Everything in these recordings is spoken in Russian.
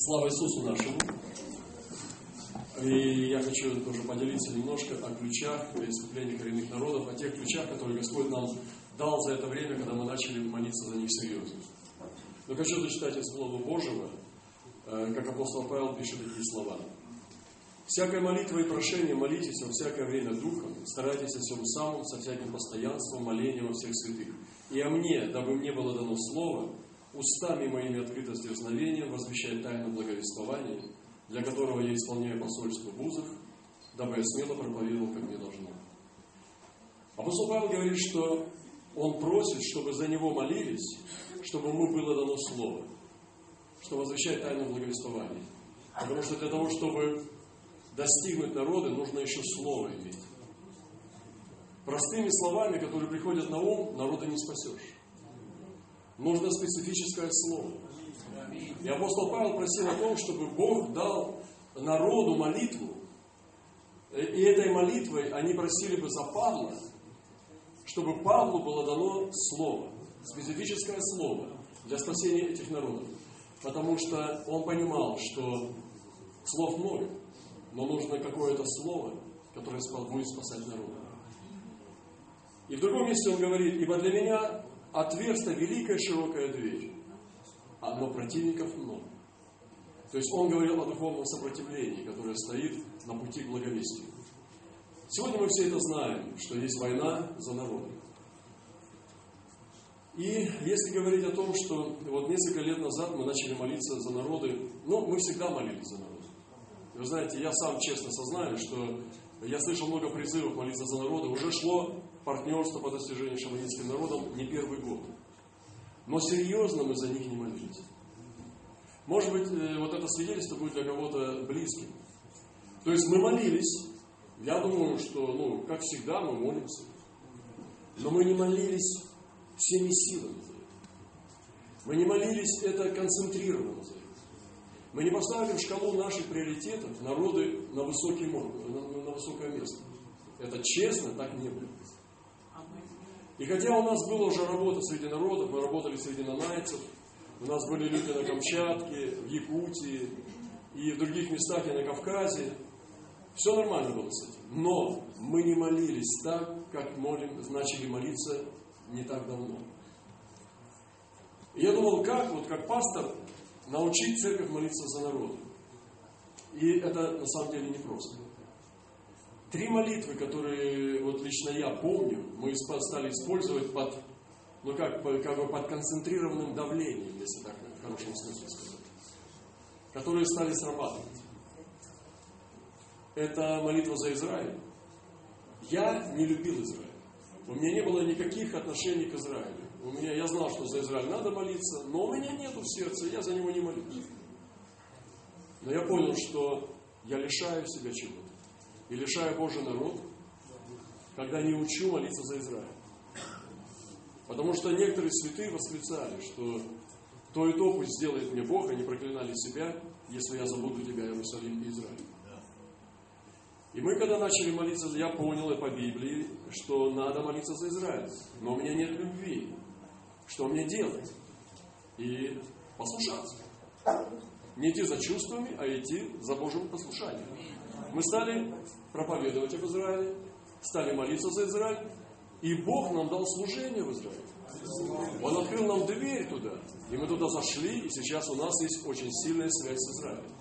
Слава Иисусу нашему! И я хочу тоже поделиться немножко о ключах искупления коренных народов, о тех ключах, которые Господь нам дал за это время, когда мы начали молиться за них серьезно. Но хочу зачитать из Слова Божьего, э, как апостол Павел пишет такие слова. «Всякая молитва и прошение молитесь во всякое время Духом, старайтесь о всем самом, со всяким постоянством, молением во всех святых. И о мне, дабы мне было дано слово, устами моими открыто с дерзновением возвещать тайну благовествования, для которого я исполняю посольство в узах, дабы я смело проповедовал, как мне должно. Апостол Павел говорит, что он просит, чтобы за него молились, чтобы ему было дано слово, что возвещать тайну благовествования. Потому что для того, чтобы достигнуть народа, нужно еще слово иметь. Простыми словами, которые приходят на ум, народа не спасешь. Нужно специфическое слово. И апостол Павел просил о том, чтобы Бог дал народу молитву. И этой молитвой они просили бы за Павла, чтобы Павлу было дано слово, специфическое слово для спасения этих народов. Потому что он понимал, что слов много, но нужно какое-то слово, которое будет спасать народ. И в другом месте он говорит, ибо для меня отверста великая широкая дверь, а но противников много. То есть он говорил о духовном сопротивлении, которое стоит на пути к благовестию. Сегодня мы все это знаем, что есть война за народ. И если говорить о том, что вот несколько лет назад мы начали молиться за народы, ну, мы всегда молились за народы. Вы знаете, я сам честно сознаю, что я слышал много призывов молиться за народы. Уже шло партнерство по достижению шаманинским народом не первый год. Но серьезно мы за них не молились. Может быть, э, вот это свидетельство будет для кого-то близким. То есть мы молились. Я думаю, что, ну, как всегда, мы молимся. Но мы не молились всеми силами за это. Мы не молились это концентрированно за это. Мы не поставили в шкалу наших приоритетов народы на, высокий, на, на высокое место. Это честно так не было. И хотя у нас была уже работа среди народов, мы работали среди нанайцев, у нас были люди на Камчатке, в Якутии и в других местах, и на Кавказе, все нормально было с этим. Но мы не молились так, как молим, начали молиться не так давно. И я думал, как, вот как пастор, научить церковь молиться за народ. И это на самом деле непросто. Три молитвы, которые вот лично я помню, мы стали использовать под, ну как, как бы под концентрированным давлением, если так в хорошем смысле сказать, которые стали срабатывать. Это молитва за Израиль. Я не любил Израиль. У меня не было никаких отношений к Израилю. У меня, я знал, что за Израиль надо молиться, но у меня нету в сердце, я за него не молюсь. Но я понял, что я лишаю себя чего-то и лишаю Божий народ, когда не учу молиться за Израиль. Потому что некоторые святые восклицали, что то и то пусть сделает мне Бог, они проклинали себя, если я забуду тебя, Иерусалим и Израиль. И мы, когда начали молиться, я понял и по Библии, что надо молиться за Израиль. Но у меня нет любви. Что мне делать? И послушаться. Не идти за чувствами, а идти за Божьим послушанием. Мы стали проповедовать об Израиле, стали молиться за Израиль, и Бог нам дал служение в Израиле. Он открыл нам дверь туда, и мы туда зашли, и сейчас у нас есть очень сильная связь с Израилем.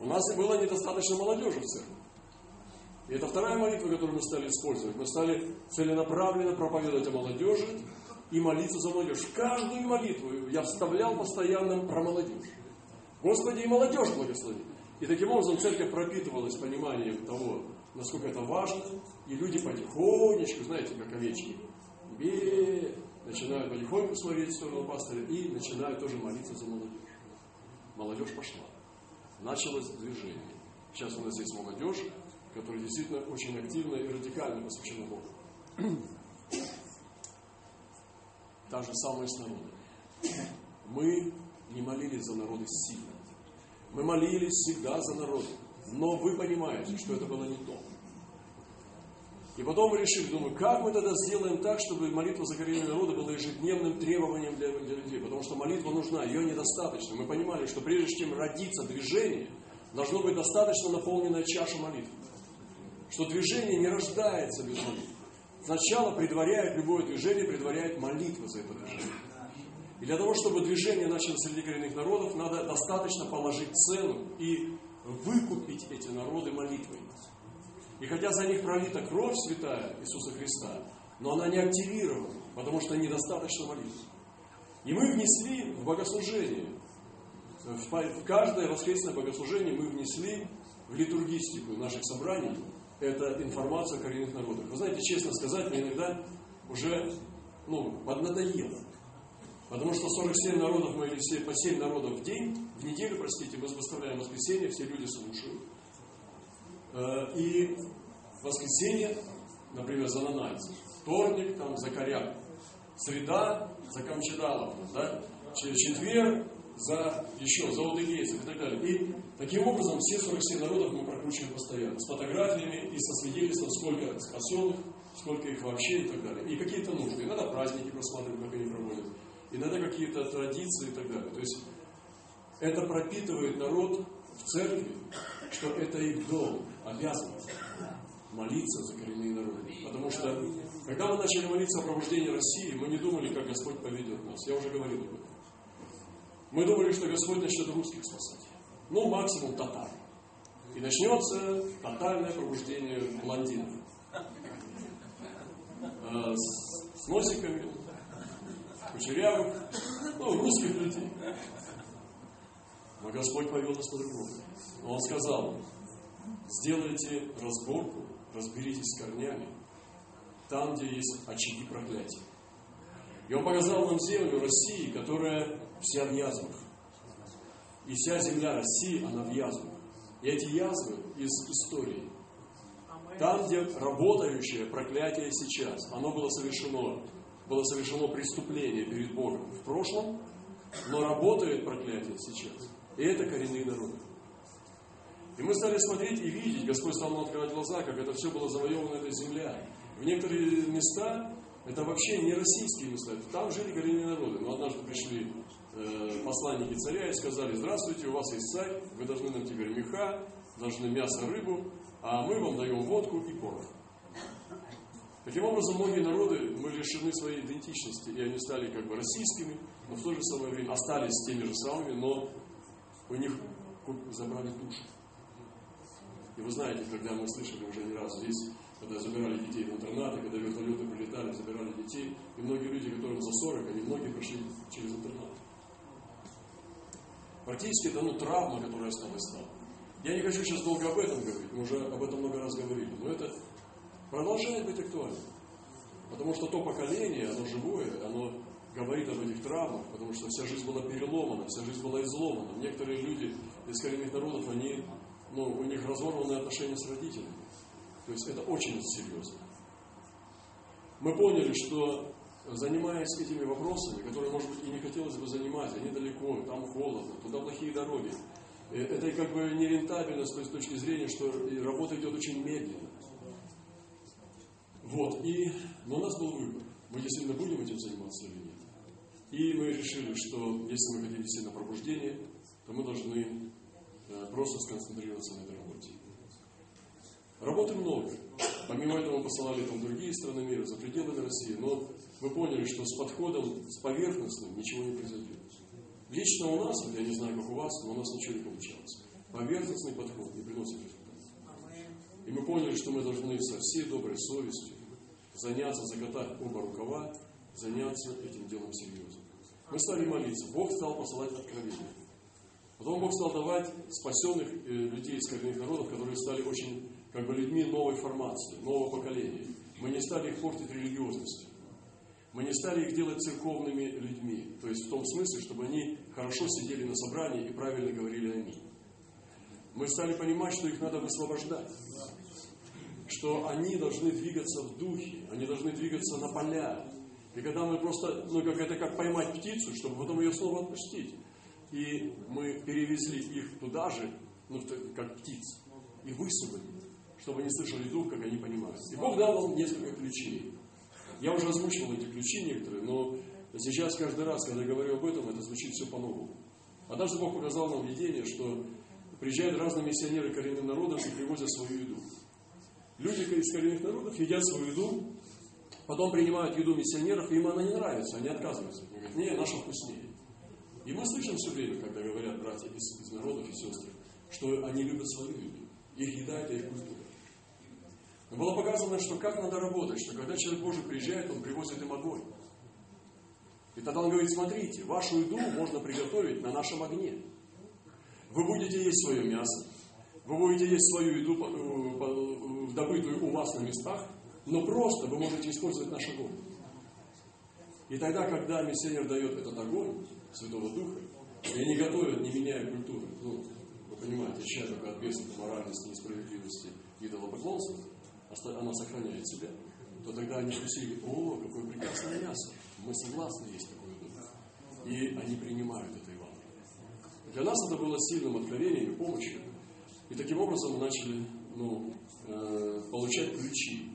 У нас и было недостаточно молодежи в церкви. И это вторая молитва, которую мы стали использовать. Мы стали целенаправленно проповедовать о молодежи и молиться за молодежь. Каждую молитву я вставлял постоянно про молодежь. Господи, и молодежь благослови. И таким образом церковь пропитывалась пониманием того, насколько это важно, и люди потихонечку, знаете, как овечки, бе, начинают потихоньку смотреть в сторону пастыря и начинают тоже молиться за молодежь. Молодежь пошла. Началось движение. Сейчас у нас есть молодежь, которая действительно очень активно и радикально посвящена Богу. Та же самая с народом. Мы не молились за народы сильно. Мы молились всегда за народ. Но вы понимаете, что это было не то. И потом мы решили, думаю, как мы тогда сделаем так, чтобы молитва за коренные народы была ежедневным требованием для, для людей. Потому что молитва нужна, ее недостаточно. Мы понимали, что прежде чем родиться движение, должно быть достаточно наполненная чаша молитвы. Что движение не рождается без молитвы. Сначала предваряет любое движение, предваряет молитва за это движение. И для того, чтобы движение начало среди коренных народов, надо достаточно положить цену и выкупить эти народы молитвой. И хотя за них пролита кровь святая Иисуса Христа, но она не активирована, потому что недостаточно молитвы. И мы внесли в богослужение, в каждое воскресное богослужение мы внесли в литургистику наших собраний это информация о коренных народах. Вы знаете, честно сказать, мне иногда уже ну, поднадоело. Потому что 47 народов мы или все по 7 народов в день, в неделю, простите, мы выставляем воскресенье, все люди слушают. Э, и воскресенье, например, за нанайцев, вторник там за коряк, среда за камчедалов, да? четверг за еще, за удыгейцев и так далее. И таким образом все 47 народов мы прокручиваем постоянно, с фотографиями и со свидетельством, сколько спасенных, сколько их вообще и так далее. И какие-то нужды. Иногда праздники просматриваем, как они проводят. Иногда какие-то традиции и так далее. То есть это пропитывает народ в церкви, что это их долг, обязанность молиться за коренные народы. Потому что, когда мы начали молиться о пробуждении России, мы не думали, как Господь поведет нас. Я уже говорил об этом. Мы думали, что Господь начнет русских спасать. Ну, максимум татар. И начнется тотальное пробуждение блондинов. Э, с, с носиками, кучерявых, ну, русских людей. Но Господь повел нас по-другому. Он сказал, сделайте разборку, разберитесь с корнями, там, где есть очаги проклятия. И Он показал нам землю России, которая вся в язвах. И вся земля России, она в язвах. И эти язвы из истории. Там, где работающее проклятие сейчас, оно было совершено, было совершено преступление перед Богом в прошлом, но работает проклятие сейчас. И это коренные народы. И мы стали смотреть и видеть, Господь стал нам открывать глаза, как это все было завоевано эта земля. В некоторые места, это вообще не российские места, там жили коренные народы. Но однажды пришли э, посланники царя и сказали, здравствуйте, у вас есть царь, вы должны нам теперь меха, должны мясо, рыбу, а мы вам даем водку и порох. Таким образом, многие народы, мы лишены своей идентичности, и они стали как бы российскими, но в то же самое время остались теми же самыми, но у них забрали душу. И вы знаете, когда мы слышали уже не раз здесь, когда забирали детей в интернаты, когда вертолеты прилетали, забирали детей, и многие люди, которым за 40, они многие прошли через интернат. Практически это ну, травма, которая осталась там. Я не хочу сейчас долго об этом говорить, мы уже об этом много раз говорили, но это продолжает быть актуальным. Потому что то поколение, оно живое, оно говорит об этих травмах, потому что вся жизнь была переломана, вся жизнь была изломана. Некоторые люди из коренных народов, они, ну, у них разорванные отношения с родителями. То есть это очень серьезно. Мы поняли, что занимаясь этими вопросами, которые, может быть, и не хотелось бы занимать, они далеко, там холодно, туда плохие дороги. Э, это как бы нерентабельно с той точки зрения, что работа идет очень медленно. Вот, и, но у нас был выбор. Мы действительно будем этим заниматься или нет. И мы решили, что если мы хотим действительно пробуждение, то мы должны э, просто сконцентрироваться на этой работе. Работы много. Помимо этого мы посылали там другие страны мира, за пределами России, но мы поняли, что с подходом, с поверхностным ничего не произойдет. Лично у нас, я не знаю, как у вас, но у нас ничего не получалось. Поверхностный подход не приносит результата. И мы поняли, что мы должны со всей доброй совестью заняться, закатать оба рукава, заняться этим делом серьезно. Мы стали молиться. Бог стал посылать откровения. Потом Бог стал давать спасенных э, людей из коренных народов, которые стали очень как бы людьми новой формации, нового поколения. Мы не стали их портить религиозностью. Мы не стали их делать церковными людьми. То есть в том смысле, чтобы они хорошо сидели на собрании и правильно говорили «Аминь». Мы стали понимать, что их надо высвобождать. Что они должны двигаться в духе, они должны двигаться на поля. И когда мы просто, ну как это как поймать птицу, чтобы потом ее снова отпустить. И мы перевезли их туда же, ну как птиц, и высыпали чтобы они слышали дух, как они понимают. И Бог дал нам несколько ключей. Я уже озвучивал эти ключи некоторые, но сейчас каждый раз, когда я говорю об этом, это звучит все по-новому. Однажды Бог показал нам видение, что приезжают разные миссионеры коренных народов и привозят свою еду. Люди из коренных народов едят свою еду, потом принимают еду миссионеров, и им она не нравится, они отказываются. Они говорят, не, наша вкуснее. И мы слышим все время, когда говорят братья из, из народов и сестры, что они любят свою еду. Их еда – это их культура. Но было показано, что как надо работать, что когда человек Божий приезжает, он привозит им огонь. И тогда он говорит, смотрите, вашу еду можно приготовить на нашем огне. Вы будете есть свое мясо, вы будете есть свою еду, э, добытую у вас на местах, но просто вы можете использовать наш огонь. И тогда, когда миссионер дает этот огонь Святого Духа, и они готовят, не меняя культуры, ну, вы понимаете, сейчас только от бесов, моральности, несправедливости, идолопоклонства, она сохраняет себя, то тогда они вкусили, о, какое прекрасное мясо, мы согласны есть такое дух. И они принимают это Евангелие. Для нас это было сильным откровением и помощью. И таким образом мы начали ну, э, получать ключи.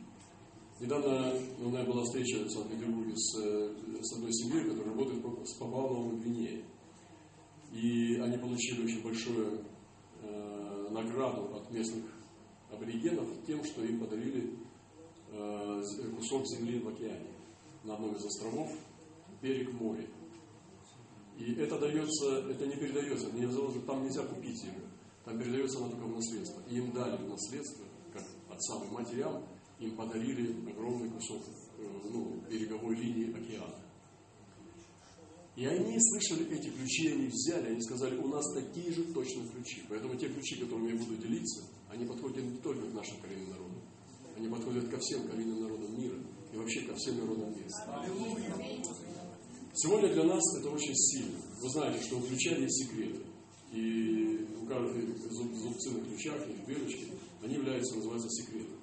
Недавно у меня была встреча в Санкт-Петербурге с, с одной семьей, которая работает с Папуа Гвинеей. И они получили очень большую э, награду от местных аборигенов тем, что им подарили э, кусок земли в океане на одном из островов, берег моря. И это дается, это не передается, там нельзя купить его. Там передается оно только в наследство. И им дали в наследство, отцам и матерям, им подарили огромный кусок э, ну, береговой линии океана. И они слышали эти ключи, они взяли, они сказали, у нас такие же точно ключи. Поэтому те ключи, которыми я буду делиться, они подходят не только к нашим коренным народам. Они подходят ко всем коренным народам мира и вообще ко всем народам мира. Сегодня для нас это очень сильно. Вы знаете, что у ключа есть секреты. И каждой зубцы на ключах и дырочки, они являются, называются секретом.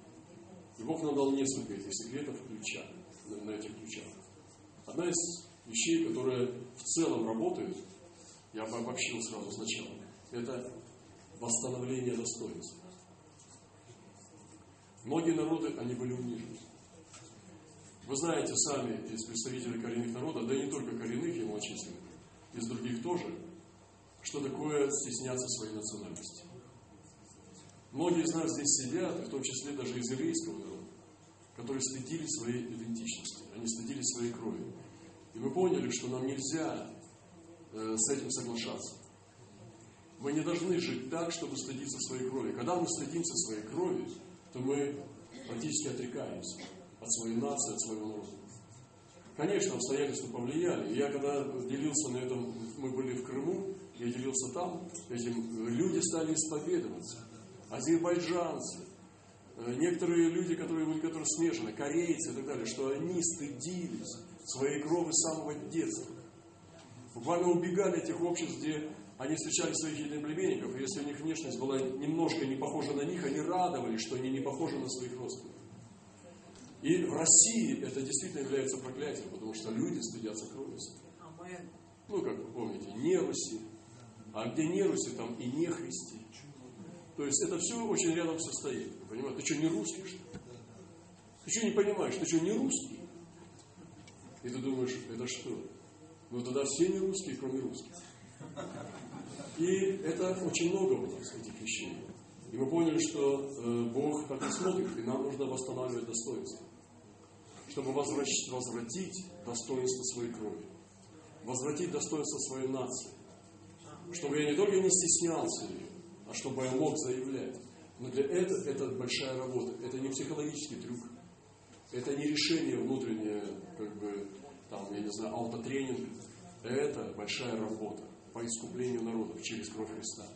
И Бог нам дал несколько этих секретов ключа, на, на этих ключах. Одна из вещей, которые в целом работают, я бы обобщил сразу сначала, это восстановление достоинства. Многие народы, они были унижены. Вы знаете сами из представителей коренных народов, да и не только коренных и малочисленных, из других тоже, что такое стесняться своей национальности. Многие из нас здесь сидят, в том числе даже из еврейского народа, которые стыдились своей идентичности, они стыдились своей крови. И мы поняли, что нам нельзя э, с этим соглашаться. Мы не должны жить так, чтобы стыдиться своей крови. Когда мы стыдимся своей крови, то мы практически отрекаемся от своей нации, от своего народа. Конечно, обстоятельства повлияли. Я когда делился на этом, мы были в Крыму, я делился там, этим люди стали исповедоваться. Азербайджанцы, э, некоторые люди, которые были, которые смешаны, корейцы и так далее, что они стыдились своей крови с самого детства. Буквально убегали от тех обществ, где они встречали своих единоплеменников, и если у них внешность была немножко не похожа на них, они радовались, что они не похожи на своих родственников. И в России это действительно является проклятием, потому что люди стыдятся крови. Ну, как вы помните, не Руси, а где не Руси, там и не христи. То есть это все очень рядом все стоит. Понимаете? Ты что, не русский, что ли? Ты что не понимаешь? Ты что, не русский? И ты думаешь, это что? Ну тогда все не русские, кроме русских. И это очень много у нас этих вещей. И мы поняли, что э, Бог так и смотрит, и нам нужно восстанавливать достоинство. Чтобы возвратить, возвратить достоинство своей крови. Возвратить достоинство своей нации. Чтобы я не только не стеснялся ее, а чтобы я мог заявлять. Но для этого это большая работа. Это не психологический трюк. Это не решение внутреннее, как бы, там, я не знаю, аутотренинг. Это большая работа по искуплению народов через кровь Христа.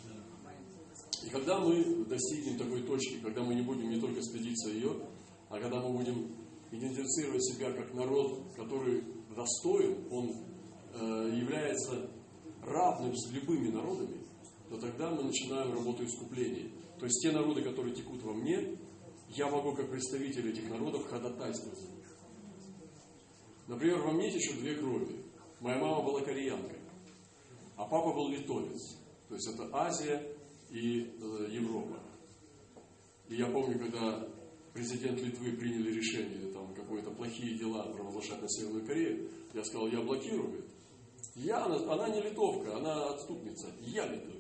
И когда мы достигнем такой точки, когда мы не будем не только стыдиться ее, а когда мы будем идентифицировать себя как народ, который достоин, он э, является равным с любыми народами, то тогда мы начинаем работу искупления. То есть те народы, которые текут во мне, я могу как представитель этих народов ходатайствовать за них. Например, во мне течет две крови. Моя мама была кореянка. А папа был литовец. То есть это Азия и э, Европа. И я помню, когда президент Литвы приняли решение там какие-то плохие дела провозглашать на Северную Корею, я сказал, я блокирую. Я, она, она не литовка, она отступница. Я литовец.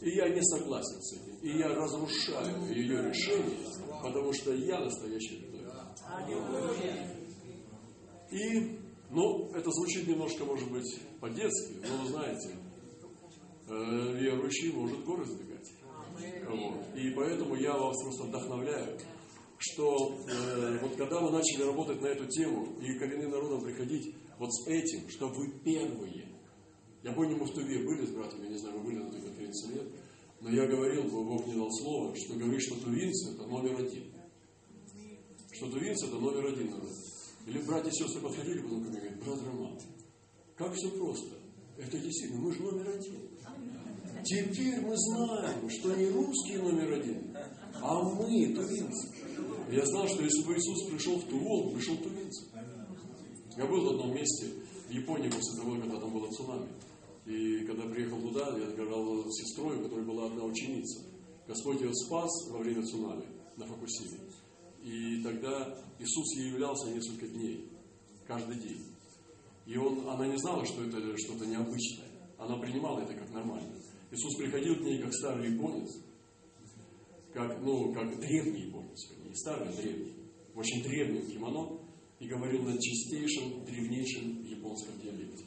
И я не согласен с этим. И я разрушаю ее решение, потому что я настоящий литовец. И, ну, это звучит немножко, может быть, по-детски, но вы знаете, э, верующий может горы сдвигать. Вот. И поэтому я вас просто вдохновляю, что э, вот когда мы начали работать на эту тему и коренным народам приходить вот с этим, что вы первые. Я помню, мы в Туве были с братом, я не знаю, мы были на той конференции нет, но я говорил, Бог мне дал слово, что говорит, что тувинцы это номер один. Что тувинцы это номер один народ. Или братья и сестры подходили потом ко мне и говорят, брат Роман, как все просто. Это действительно, мы же номер один. Теперь мы знаем, что не русские номер один, а мы, тувинцы. Я знал, что если бы Иисус пришел в Тувол, пришел тувинцы. Я был в одном месте в Японии после того, когда там было цунами. И когда приехал туда, я говорил с сестрой, у которой была одна ученица. Господь ее спас во время цунами на Фокусиме. И тогда Иисус ей являлся несколько дней, каждый день. И он, она не знала, что это что-то необычное. Она принимала это как нормально. Иисус приходил к ней как старый японец, как, ну, как древний японец, не старый, древний, очень древнем кимоно, и говорил на чистейшем, древнейшем японском диалекте.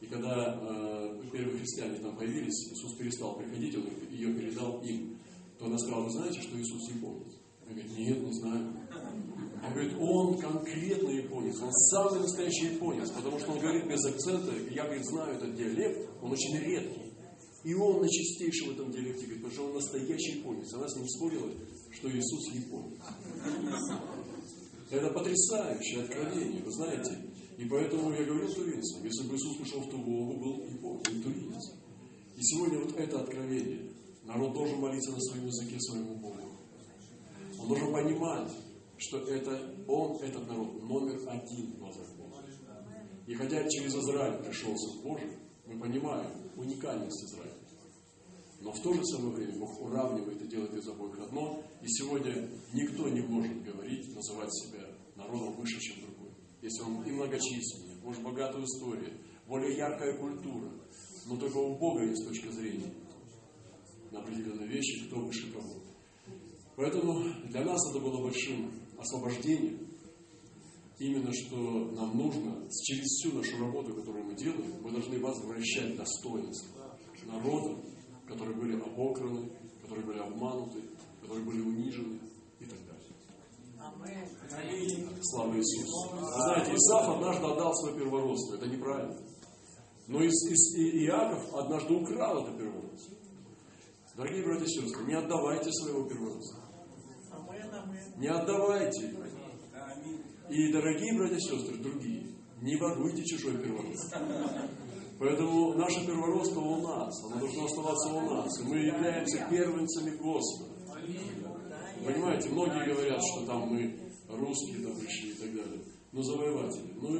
И когда э, первые христиане там появились, Иисус перестал приходить, он ее передал им, то она сказала, вы знаете, что Иисус японец? Он говорит, нет, не знаю. Он говорит, он конкретно японец, он самый настоящий японец, потому что он говорит без акцента, я, говорит, знаю этот диалект, он очень редкий. И он на чистейшем этом диалекте говорит, потому что он настоящий японец. Она с ним спорила, что Иисус японец. Это потрясающее откровение, вы знаете. И поэтому я говорю тувинцам, если бы Иисус пришел в Туву, он был японец, тувинец. И сегодня вот это откровение. Народ должен молиться на своем языке своему Богу. Он должен понимать, что это он, этот народ, номер один в глазах Бога. И хотя через Израиль пришел Сын Божий, мы понимаем уникальность Израиля. Но в то же самое время Бог уравнивает и делает из обоих одно. И сегодня никто не может говорить, называть себя народом выше, чем другой. Если он и многочисленнее, может богатая история, более яркая культура. Но только у Бога есть точка зрения на определенные вещи, кто выше кого. Поэтому для нас это было большим освобождением. Именно что нам нужно через всю нашу работу, которую мы делаем, мы должны возвращать достоинство народа, которые были обокраны, которые были обмануты, которые были унижены и так далее. Слава Иисусу. Вы знаете, Исаф однажды отдал свое первородство. Это неправильно. Но Иаков однажды украл это первородство. Дорогие братья и сестры, не отдавайте своего первородства. Не отдавайте. И, дорогие братья и сестры, другие, не воруйте чужой первородство. Поэтому наше первородство у нас, оно должно оставаться у нас. И мы являемся первенцами Господа. Понимаете, многие говорят, что там мы русские там и так далее. Но завоеватели. Ну,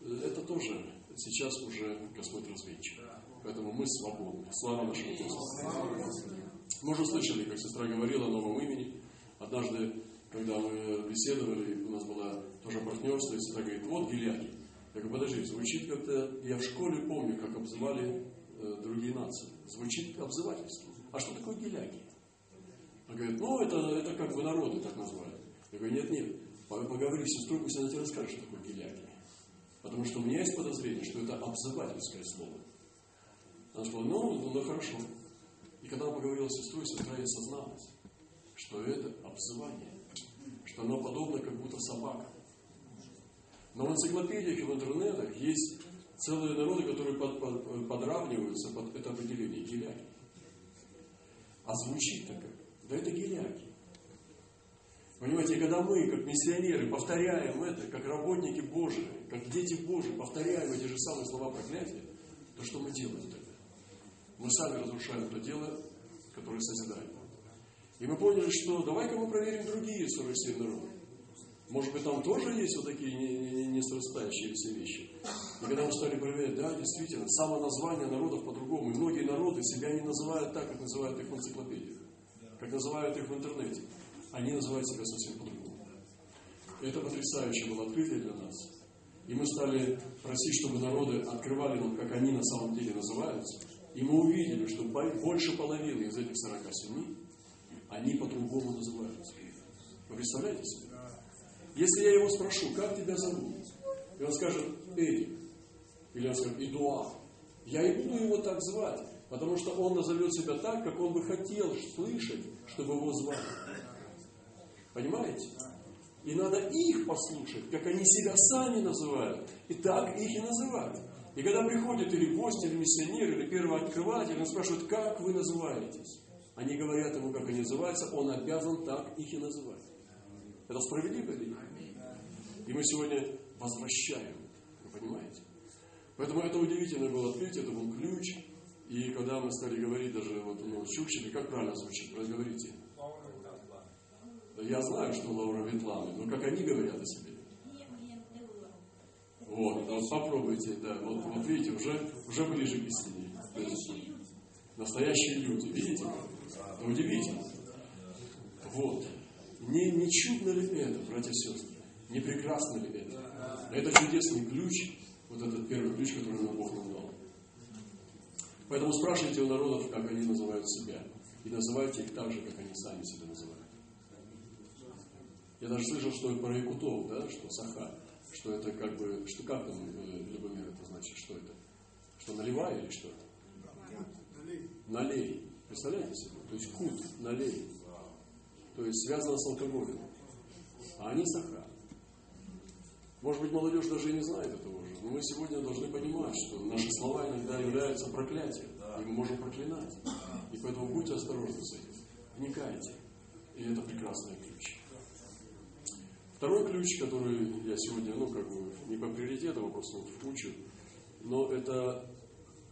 ну это тоже сейчас уже Господь разведчик. Поэтому мы свободны. Слава нашему Господу. Мы уже слышали, как сестра говорила о новом имени. Однажды, когда мы беседовали, у нас было тоже партнерство, и сестра говорит, вот Гиляки. Я говорю, подожди, звучит как-то... Я в школе помню, как обзывали э, другие нации. Звучит обзывательство. А что такое геляки? Он говорит, ну, это, это как бы народы так называют. Я говорю, нет, нет, поговори с сестрой, пусть она тебе расскажет, что такое геляки. Потому что у меня есть подозрение, что это обзывательское слово. Она сказала, ну, ну, ну хорошо. И когда она поговорила с сестрой, сестра ей созналась, что это обзывание, что оно подобно как будто собака. Но в энциклопедиях и в интернетах есть целые народы, которые под, под, подравниваются под это определение геляки. А звучит-то как? Да это геляки. Понимаете, когда мы, как миссионеры, повторяем это, как работники Божии, как дети Божии, повторяем эти же самые слова проклятия, то что мы делаем тогда? Мы сами разрушаем то дело, которое созидаем. И мы поняли, что давай-ка мы проверим другие 47 народов. Может быть, там тоже есть вот такие несрастающиеся вещи. И когда мы стали проверять, да, действительно, само название народов по-другому. И многие народы себя не называют так, как называют их в энциклопедиях. как называют их в интернете, они называют себя совсем по-другому. Это потрясающее было открытие для нас. И мы стали просить, чтобы народы открывали нам, как они на самом деле называются. И мы увидели, что больше половины из этих 47 они по-другому называются. Вы представляете себе? Если я его спрошу, как тебя зовут? И он скажет, Эрик. Или он скажет, Эдуард. Я и буду его так звать, потому что он назовет себя так, как он бы хотел слышать, чтобы его звали. Понимаете? И надо их послушать, как они себя сами называют. И так их и называть. И когда приходит или гость, или миссионер, или первый открыватель, он спрашивает, как вы называетесь? Они говорят ему, как они называются, он обязан так их и называть. Это справедливо или нет? И мы сегодня возвращаем. Вы понимаете? Поэтому это удивительное было открытие, это был ключ. И когда мы стали говорить даже вот, ну, Чукчили, как правильно звучит, разговорите. Я знаю, что Лаура Ветланы, но как они говорят о себе? Вот, вот попробуйте, да, вот, вот видите, уже, уже ближе к истине. То настоящие люди, видите? Это удивительно. Вот. Не, не чудно ли это, братья и сестры? Не прекрасно ли это? Это чудесный ключ, вот этот первый ключ, который нам Бог нам дал. Поэтому спрашивайте у народов, как они называют себя. И называйте их так же, как они сами себя называют. Я даже слышал, что про Якутов, да, что Саха, что это как бы, что как там, э, Любомир, это значит, что это? Что наливай или что это? Налей. Представляете себе? То есть кут, налей. То есть связано с алкоголем. А они Саха. Может быть, молодежь даже и не знает этого уже. Но мы сегодня должны понимать, что наши слова иногда являются проклятием. И мы можем проклинать. И поэтому будьте осторожны с этим. Вникайте. И это прекрасный ключ. Второй ключ, который я сегодня, ну, как бы, не по приоритету, а просто вот учу, но это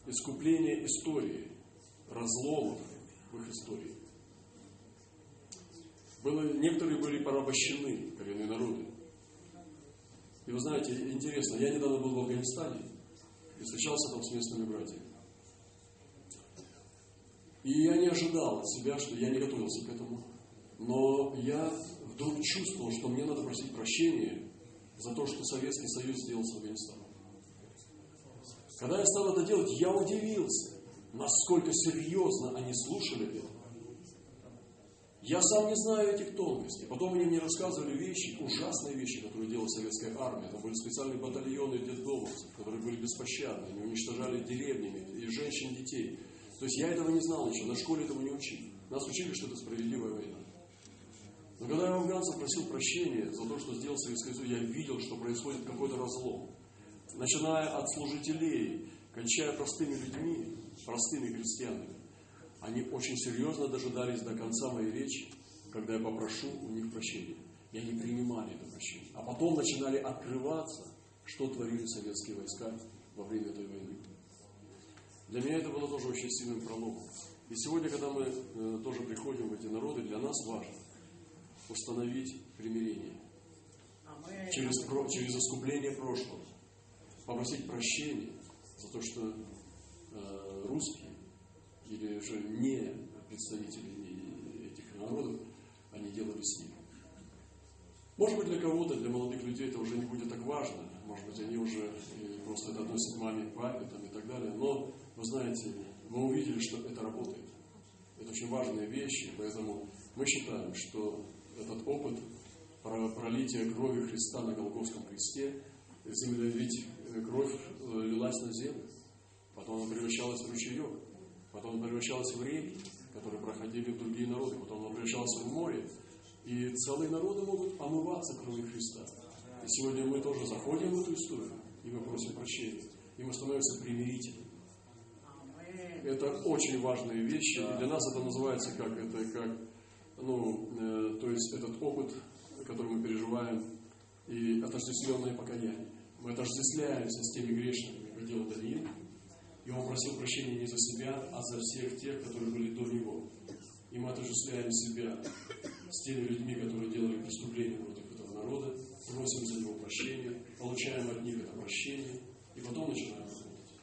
искупление истории, разломов в их истории. Было, некоторые были порабощены, коренные народы. И вы знаете, интересно, я недавно был в Афганистане и встречался там с местными братьями. И я не ожидал от себя, что я не готовился к этому. Но я вдруг чувствовал, что мне надо просить прощения за то, что Советский Союз сделал с Афганистаном. Когда я стал это делать, я удивился, насколько серьезно они слушали это. Я сам не знаю этих тонкостей. Потом они мне рассказывали вещи, ужасные вещи, которые делала советская армия. Там были специальные батальоны детдомовцев, которые были беспощадны. Они уничтожали деревнями и женщин, детей. То есть я этого не знал еще, на школе этому не учили. Нас учили, что это справедливая война. Но когда я афганцев просил прощения за то, что сделал Советский Союз, я видел, что происходит какой-то разлом. Начиная от служителей, кончая простыми людьми, простыми крестьянами. Они очень серьезно дожидались до конца моей речи, когда я попрошу у них прощения. И они принимали это прощение. А потом начинали открываться, что творили советские войска во время этой войны. Для меня это было тоже очень сильным проломом. И сегодня, когда мы э, тоже приходим в эти народы, для нас важно установить примирение через, через искупление прошлого, попросить прощения за то, что э, русские или же не представители этих народов, они делали с ними. Может быть, для кого-то, для молодых людей это уже не будет так важно. Может быть, они уже э, просто это относят к маме, к папе там, и так далее. Но, вы знаете, мы увидели, что это работает. Это очень важные вещи, поэтому мы считаем, что этот опыт пролития крови Христа на Голгофском кресте, ведь э, кровь э, лилась на землю, потом она превращалась в ручеек, потом она превращалась в реки, которые проходили в другие народы, потом она превращалась в море, и целые народы могут омываться кровью Христа. И сегодня мы тоже заходим в эту историю, и мы просим прощения, и мы становимся примирителями. Это очень важные вещи, и для нас это называется как, это как ну, э, то есть этот опыт, который мы переживаем, и отождествленное покаяние. Мы отождествляемся с теми грешниками, как делал Даниил, и он просил прощения не за себя, а за всех тех, которые были до него. И мы отождествляем себя с теми людьми, которые делали преступления против этого народа, просим за него прощения, получаем от них это прощение, и потом начинаем работать.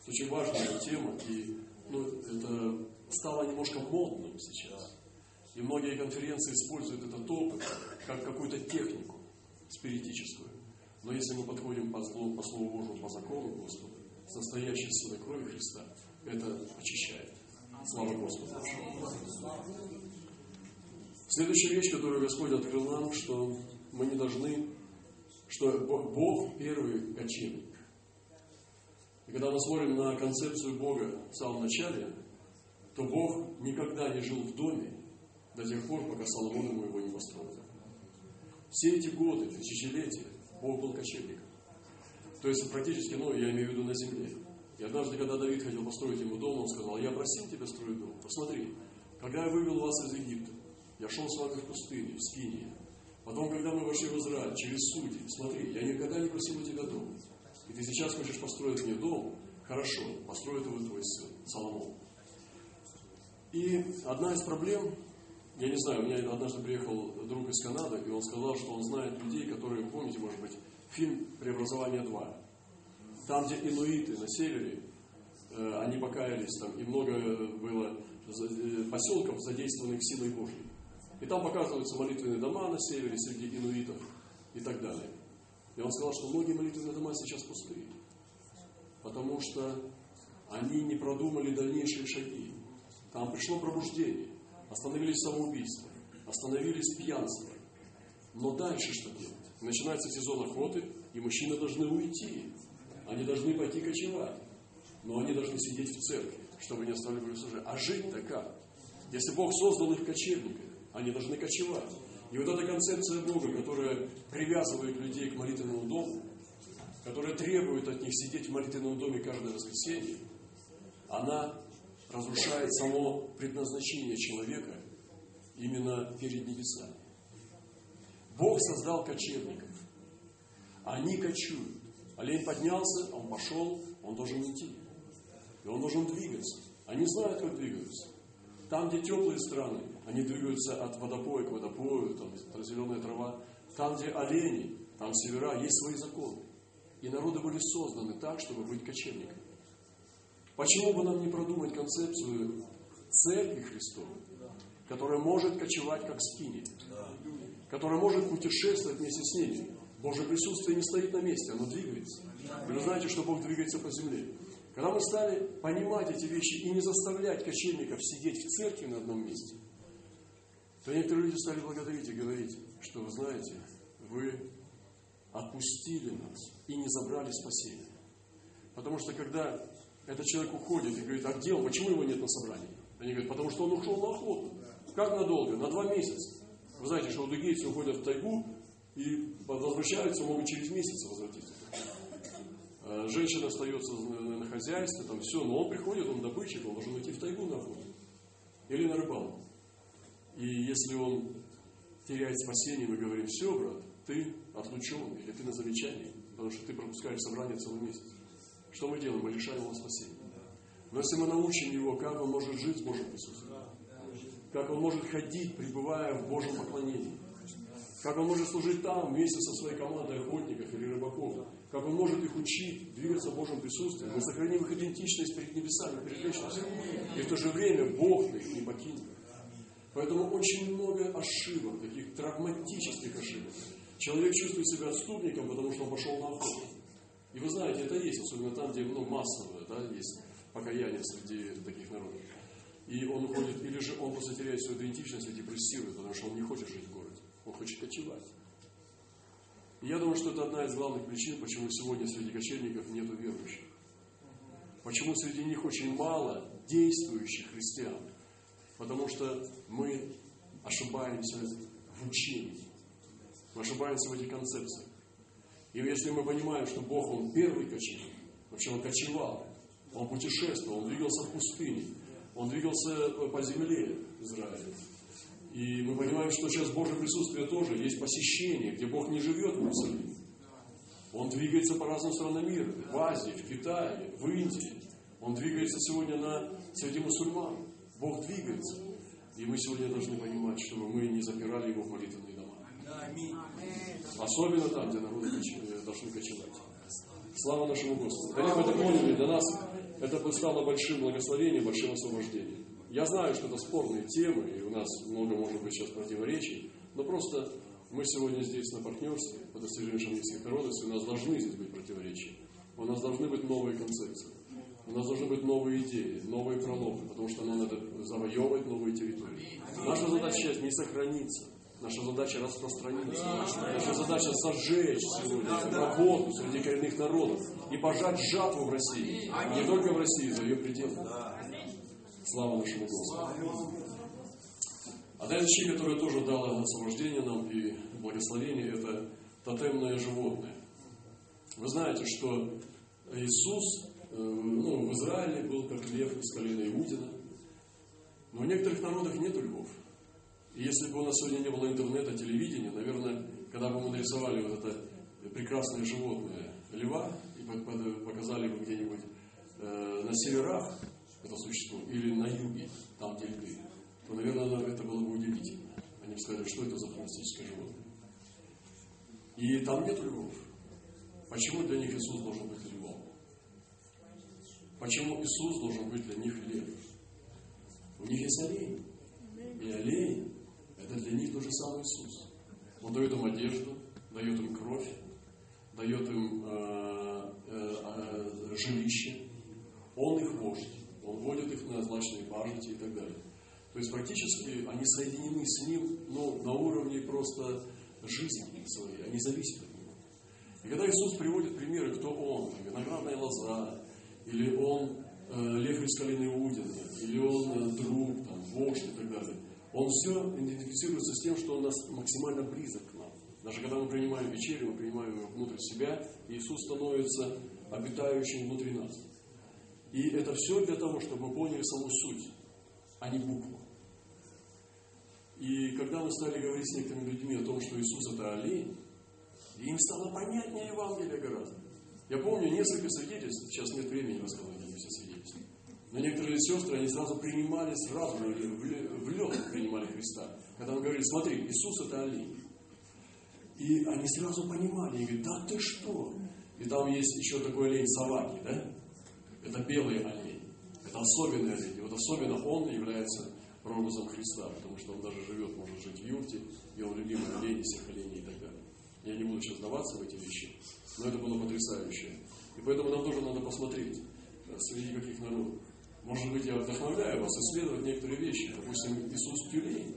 Это очень важная тема, и ну, это стало немножко модным сейчас. И многие конференции используют этот опыт как какую-то технику спиритическую. Но если мы подходим по, злу, по Слову Божьему, по закону Господа, с настоящей силой крови Христа, это очищает. Слава Господу. Следующая вещь, которую Господь открыл нам, что мы не должны, что Бог первый кочевник. И когда мы смотрим на концепцию Бога в самом начале, то Бог никогда не жил в доме до тех пор, пока Соломон ему его не построил. Все эти годы, тысячелетия, Бог был кочевником. То есть практически, ну, я имею в виду на земле. И однажды, когда Давид хотел построить ему дом, он сказал, я просил тебя строить дом. Посмотри, когда я вывел вас из Египта, я шел с вами в пустыне, в Скинии. Потом, когда мы вошли в Израиль, через судьи, смотри, я никогда не просил у тебя дом. И ты сейчас хочешь построить мне дом, хорошо, построит его твой сын, Соломон. И одна из проблем, я не знаю, у меня однажды приехал друг из Канады, и он сказал, что он знает людей, которые, помните, может быть, фильм «Преобразование 2». Там, где инуиты на севере, э, они покаялись там, и много было э, поселков, задействованных силой Божьей. И там показываются молитвенные дома на севере среди инуитов и так далее. И он сказал, что многие молитвенные дома сейчас пустые, потому что они не продумали дальнейшие шаги. Там пришло пробуждение, остановились самоубийства, остановились пьянства. Но дальше что делать? Начинается сезон охоты, и мужчины должны уйти. Они должны пойти кочевать. Но они должны сидеть в церкви, чтобы не оставили служение. А жить-то как? Если Бог создал их кочевниками, они должны кочевать. И вот эта концепция Бога, которая привязывает людей к молитвенному дому, которая требует от них сидеть в молитвенном доме каждое воскресенье, она разрушает само предназначение человека именно перед небесами. Бог создал кочевников. Они кочуют. Олень поднялся, он пошел, он должен идти. И он должен двигаться. Они знают, как двигаться. Там, где теплые страны, они двигаются от водопоя к водопою, там зеленая трава. Там, где олени, там севера, есть свои законы. И народы были созданы так, чтобы быть кочевниками. Почему бы нам не продумать концепцию церкви Христовой, которая может кочевать как скини, которая может путешествовать вместе с ними. Божье присутствие не стоит на месте, оно двигается. Вы знаете, что Бог двигается по земле. Когда мы стали понимать эти вещи и не заставлять кочевников сидеть в церкви на одном месте, то некоторые люди стали благодарить и говорить, что вы знаете, вы отпустили нас и не забрали спасение. Потому что когда этот человек уходит и говорит, а где он, почему его нет на собрании? Они говорят, потому что он ушел на охоту. Как надолго? На два месяца. Вы знаете, что удыгейцы уходят в тайгу и возвращаются, могут через месяц возвратиться. А женщина остается на хозяйстве, там все, но он приходит, он добытчик, он должен идти в тайгу на охоту. Или на рыбалку. И если он теряет спасение, мы говорим, все, брат, ты отлучен, или ты на замечании, потому что ты пропускаешь собрание целый месяц. Что мы делаем? Мы лишаем его спасения. Но если мы научим его, как он может жить Божьем присутствии, как он может ходить, пребывая в Божьем поклонении, как он может служить там вместе со своей командой охотников или рыбаков, как он может их учить двигаться в Божьем присутствии, мы сохраним их идентичность перед небесами, перед вечностью. И в то же время Бог их не покинет. Поэтому очень много ошибок, таких травматических ошибок. Человек чувствует себя отступником, потому что он пошел на охоту. И вы знаете, это есть, особенно там, где ну, массовое, да, есть покаяние среди таких народов. И он уходит, или же он просто теряет свою идентичность и депрессирует, потому что он не хочет жить в городе, он хочет кочевать. И я думаю, что это одна из главных причин, почему сегодня среди кочевников нет верующих. Почему среди них очень мало действующих христиан. Потому что мы ошибаемся в учении. Мы ошибаемся в этих концепциях. И если мы понимаем, что Бог, Он первый кочевник, вообще Он кочевал, Он путешествовал, Он двигался в пустыне, Он двигался э, по земле Израиля. И мы понимаем, что сейчас Божье присутствие тоже есть посещение, где Бог не живет в Иерусалиме. Он двигается по разным странам мира. В Азии, в Китае, в Индии. Он двигается сегодня на среди мусульман. Бог двигается. И мы сегодня должны понимать, что мы не запирали его в молитвенные дома. Особенно там, где народы должны кочевать. Слава нашему Господу. Когда мы это поняли, для нас это стало большим благословением, большим освобождением. я знаю, что это спорные темы, и у нас много, может быть, сейчас противоречий, но просто мы сегодня здесь на партнерстве по достижению шаманистских народностей, у нас должны здесь быть противоречия. У нас должны быть новые концепции. У нас должны быть новые идеи, новые проломы, потому что нам надо завоевывать новые территории. Наша задача сейчас не сохраниться, наша задача распространиться, наша задача сожечь сегодня работу среди коренных народов и пожать жатву в России. Не только в России, за ее пределы. Слава нашему Господу. Из вещей, которая тоже дала освобождение нам и благословение, это тотемное животное. Вы знаете, что Иисус э, ну, в Израиле был как лев из колена Иудина, но в некоторых народах нет львов. Если бы у нас сегодня не было интернета, телевидения, наверное, когда бы мы нарисовали вот это прекрасное животное льва и показали бы где-нибудь э, на северах это существо, или на юге, там, где львы, то, наверное, это было бы удивительно. Они бы сказали, что это за фантастическое животное. И там нет львов. Почему для них Иисус должен быть львом? Почему Иисус должен быть для них лев? У них есть олень. И олень – это для них тот же самый Иисус. Он дает им одежду, дает им кровь, дает им э, э, э, жилище. Он их вождь. Он вводит их на злачные пажити и так далее. То есть практически они соединены с ним ну, на уровне просто жизни своей, они зависят от него. И когда Иисус приводит примеры, кто он, виноградная лоза, или он э, лев из колена Иудина, или он э, друг, там, вождь и так далее, он все идентифицируется с тем, что он нас максимально близок к нам. Даже когда мы принимаем вечерю, мы принимаем его внутрь себя, Иисус становится обитающим внутри нас. И это все для того, чтобы мы поняли саму суть, а не букву. И когда мы стали говорить с некоторыми людьми о том, что Иисус это олень, им стало понятнее Евангелие гораздо. Я помню несколько свидетельств, сейчас нет времени рассказывать эти все свидетельства. Но некоторые сестры, они сразу принимали, сразу в лед принимали Христа. Когда мы говорили, смотри, Иисус это олень. И они сразу понимали, и говорят, да ты что? И там есть еще такой олень Саваки, да? Это белый олень. Это особенный олень. И вот особенно он является прообразом Христа, потому что он даже живет, может жить в юрте, и он любимый олень всех оленей и так далее. Я не буду сейчас вдаваться в эти вещи, но это было потрясающе. И поэтому нам тоже надо посмотреть, э, среди каких народов. Может быть, я вдохновляю вас исследовать некоторые вещи. Допустим, Иисус тюлень.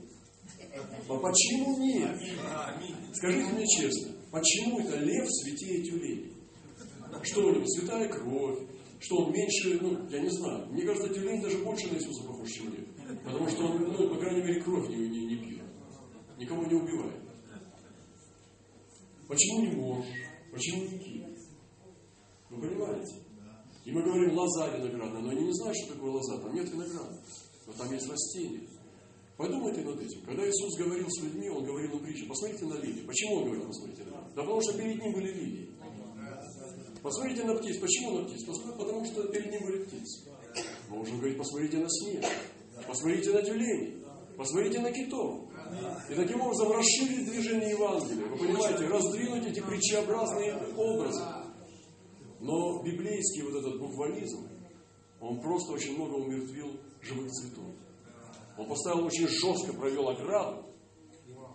А почему нет? Скажите мне честно, почему это лев святее тюлень? Что у него? Святая кровь, что он меньше, ну, я не знаю. Мне кажется, тюлень даже больше на Иисуса похож, чем лев. Потому что он, ну, по крайней мере, кровь не, не, не пьет. Никого не убивает. Почему не муж? Почему не кит? Вы понимаете? И мы говорим лоза виноградная, но они не знают, что такое лоза. Там нет винограда. Но там есть растения. Подумайте над этим. Когда Иисус говорил с людьми, Он говорил на притче, посмотрите на лилии. Почему Он говорил, посмотрите на? Да потому что перед Ним были лилии. Посмотрите на птиц. Почему на птиц? Потому что перед Ним были птицы. Мы можем говорить, посмотрите на снег. Посмотрите на тюленей. Посмотрите на китов. И таким образом расширить движение Евангелия. Вы понимаете, раздвинуть эти притчеобразные образы. Но библейский вот этот буквализм, он просто очень много умертвил живых цветов. Он поставил очень жестко, провел ограду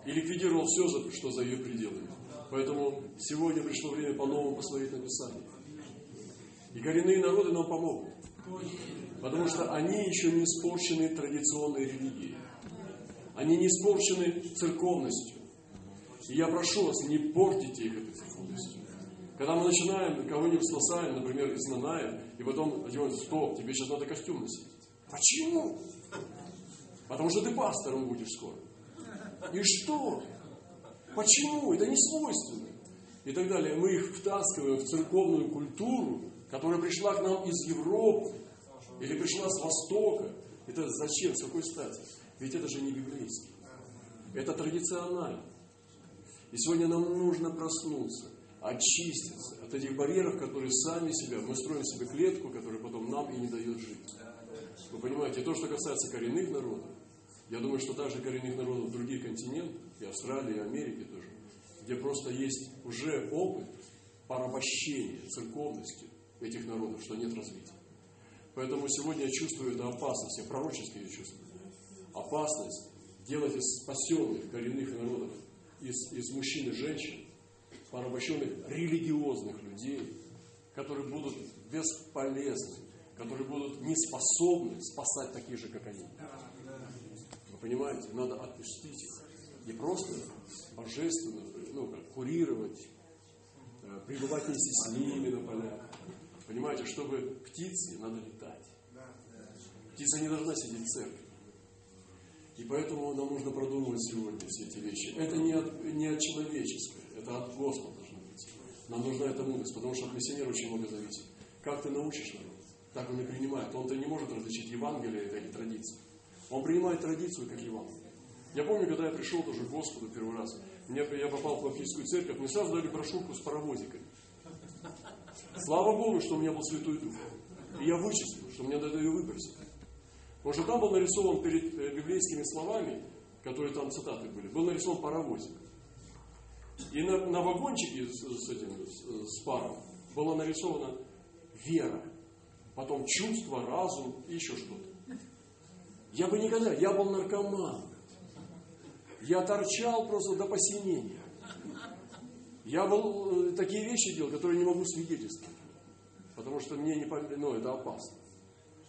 и ликвидировал все, что за ее пределами. Поэтому сегодня пришло время по-новому посмотреть на Писание. И коренные народы нам помогут. Потому что они еще не испорчены традиционной религией. Они не испорчены церковностью. И я прошу вас, не портите их этой церковностью. Когда мы начинаем, кого-нибудь спасаем, например, из Наная, и потом одеваем, стоп, тебе сейчас надо костюм носить. Почему? Потому что ты пастором будешь скоро. И что? Почему? Это не свойственно. И так далее. Мы их втаскиваем в церковную культуру, которая пришла к нам из Европы или пришла с Востока. Это зачем? С какой стати? Ведь это же не библейский. Это традиционально. И сегодня нам нужно проснуться, очиститься от этих барьеров, которые сами себя, мы строим себе клетку, которая потом нам и не дает жить. Вы понимаете, то, что касается коренных народов, я думаю, что также коренных народов других континентов, и Австралии, и Америки тоже, где просто есть уже опыт порабощения церковности этих народов, что нет развития. Поэтому сегодня я чувствую эту опасность, я пророчески ее чувствую. Опасность делать из спасенных коренных народов, из, из мужчин и женщин, порабощенных религиозных людей, которые будут бесполезны, которые будут не способны спасать таких же, как они. Вы понимаете, надо отпустить их. Не просто божественно, ну, как, курировать, э, пребывать вместе с ними на полях. Понимаете, чтобы птице надо летать. Птица не должна сидеть в церкви. И поэтому нам нужно продумывать сегодня все эти вещи. Это не от, не от человеческое, это от Господа должно быть. Нам нужна эта мудрость, потому что от миссионера очень много зависит. Как ты научишь народ, так он и принимает. Он-то не может различить Евангелие или традицию. Он принимает традицию как Евангелие. Я помню, когда я пришел тоже к Господу первый раз, мне, я попал в баптистскую церковь, мне сразу дали брошюрку с паровозиками. Слава Богу, что у меня был Святой Дух. И я вычислил, что мне надо ее выбросить. Потому что там был нарисован перед э, библейскими словами, которые там цитаты были, был нарисован паровозик. И на, на вагончике с, с этим, с, с паром была нарисована вера, потом чувство, разум еще что-то. Я бы никогда, я был наркоман. Я торчал просто до посинения. Я был, э, такие вещи делал, которые не могу свидетельствовать. Потому что мне не, ну, это опасно.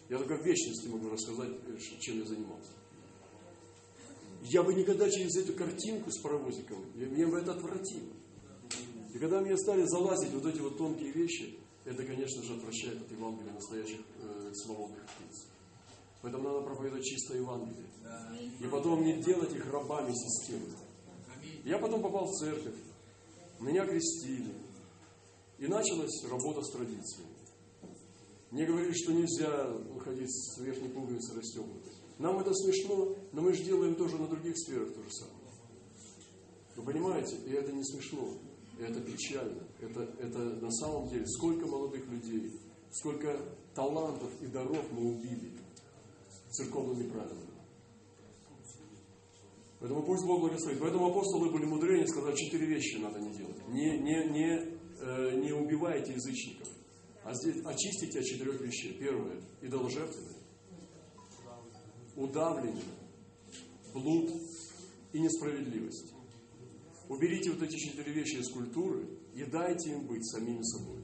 Я только в вечности могу рассказать, э, чем я занимался. Я бы никогда через эту картинку с паровозиком, мне бы это отвратило. И когда мне стали залазить вот эти вот тонкие вещи, это, конечно же, отвращает от Евангелия настоящих э, свободных птиц. Поэтому надо проповедовать чистое Евангелие. И потом не делать их рабами системы. Я потом попал в церковь, меня крестили, и началась работа с традициями. Мне говорили, что нельзя выходить с верхней пуговицы расстегнутой. Нам это смешно, но мы же делаем тоже на других сферах то же самое. Вы понимаете? И это не смешно, это печально. Это, это на самом деле, сколько молодых людей, сколько талантов и даров мы убили церковными правилами. Поэтому пусть Бог благословит. Поэтому апостолы были мудрее, сказали, четыре вещи надо не делать. Не, не, не, э, не убивайте язычников. А здесь очистите от четырех вещей. Первое – идоложертвенное, удавление, блуд и несправедливость. Уберите вот эти четыре вещи из культуры и дайте им быть самими собой.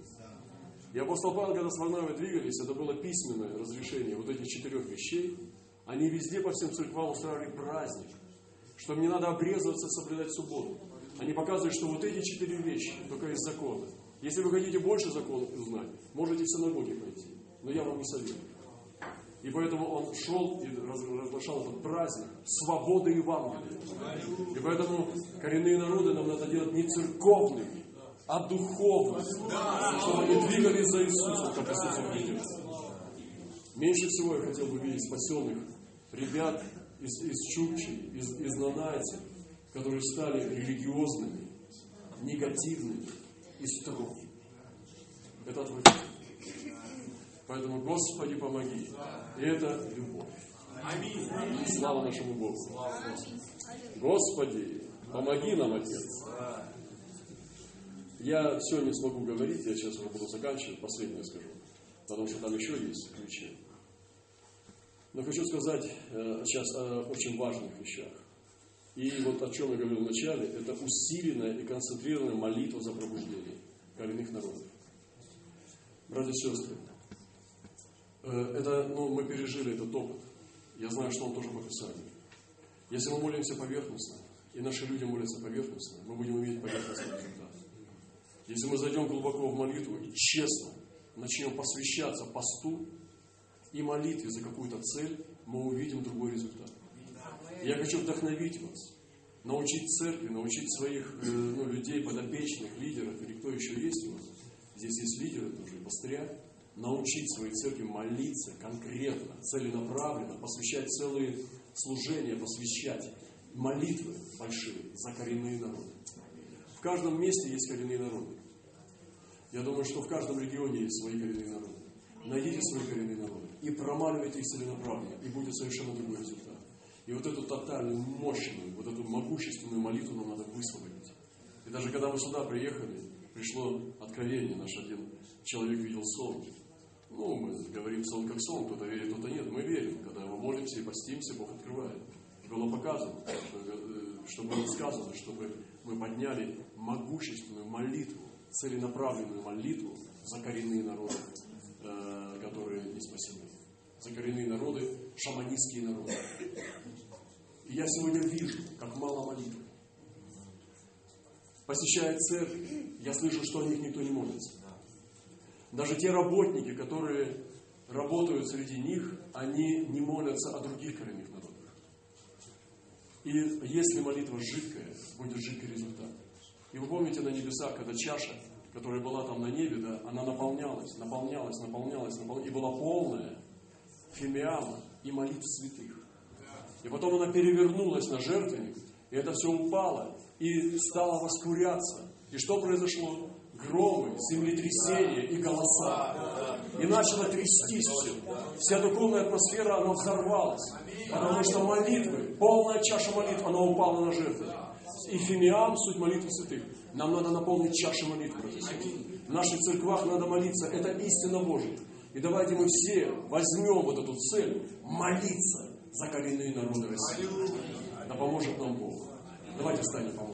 И апостол Павел, когда с Варнавой двигались, это было письменное разрешение вот этих четырех вещей. Они везде по всем церквам устраивали праздник, что мне надо обрезываться, соблюдать субботу. Они показывают, что вот эти четыре вещи только из закона – если вы хотите больше законов узнать, можете в синагоге пойти. Но я вам не советую. И поэтому он шел и разглашал этот праздник свободы Евангелия. И поэтому коренные народы нам надо делать не церковными, а духовными. Чтобы они двигались за Иисусом, как Иисус объявил. Меньше всего я хотел бы видеть спасенных ребят из, из Чукчи, из, из Нанайти, которые стали религиозными, негативными, и строгий. Это отвратительно. Поэтому, Господи, помоги. И это любовь. Аминь. Слава нашему Богу. Господи, помоги нам, Отец. Я все не смогу говорить, я сейчас уже буду заканчивать, последнее скажу, потому что там еще есть ключи. Но хочу сказать э, сейчас о очень важных вещах. И вот о чем я говорил вначале, это усиленная и концентрированная молитва за пробуждение коренных народов. Братья и сестры, это, ну, мы пережили этот опыт. Я знаю, что он тоже по Писанию. Если мы молимся поверхностно, и наши люди молятся поверхностно, мы будем иметь поверхностный результат. Если мы зайдем глубоко в молитву и честно начнем посвящаться посту и молитве за какую-то цель, мы увидим другой результат. Я хочу вдохновить вас, научить церкви, научить своих э, ну, людей, подопечных, лидеров, или кто еще есть у вас. Здесь есть лидеры тоже, пастыря. Научить свои церкви молиться конкретно, целенаправленно, посвящать целые служения, посвящать молитвы большие за коренные народы. В каждом месте есть коренные народы. Я думаю, что в каждом регионе есть свои коренные народы. Найдите свои коренные народы и промаливайте их целенаправленно, и будет совершенно другой результат. И вот эту тотальную, мощную, вот эту могущественную молитву нам надо высвободить. И даже когда мы сюда приехали, пришло откровение, наш один человек видел сон. Ну, мы говорим сон как сон, кто-то верит, кто-то нет. Мы верим, когда мы молимся и постимся, Бог открывает. Было показано, что было сказано, чтобы мы подняли могущественную молитву, целенаправленную молитву за коренные народы, э, которые не спасены. За коренные народы, шаманистские народы. И я сегодня вижу, как мало молитвы. Посещая церковь, я слышу, что о них никто не молится. Даже те работники, которые работают среди них, они не молятся о других коренных народах. И если молитва жидкая, будет жидкий результат. И вы помните на небесах, когда чаша, которая была там на небе, да, она наполнялась, наполнялась, наполнялась, наполнялась, и была полная фимиама и молитв святых. И потом она перевернулась на жертвенник, и это все упало, и стало воскуряться. И что произошло? Громы, землетрясения и голоса. И начало трястись все. Вся духовная атмосфера, она взорвалась. Потому что молитвы, полная чаша молитв, она упала на жертву. И фимиам, суть молитвы святых. Нам надо наполнить чаши молитвы. В наших церквах надо молиться. Это истина Божья. И давайте мы все возьмем вот эту цель молиться за коренные народы России. Да поможет нам Бог. Давайте встанем, поможем.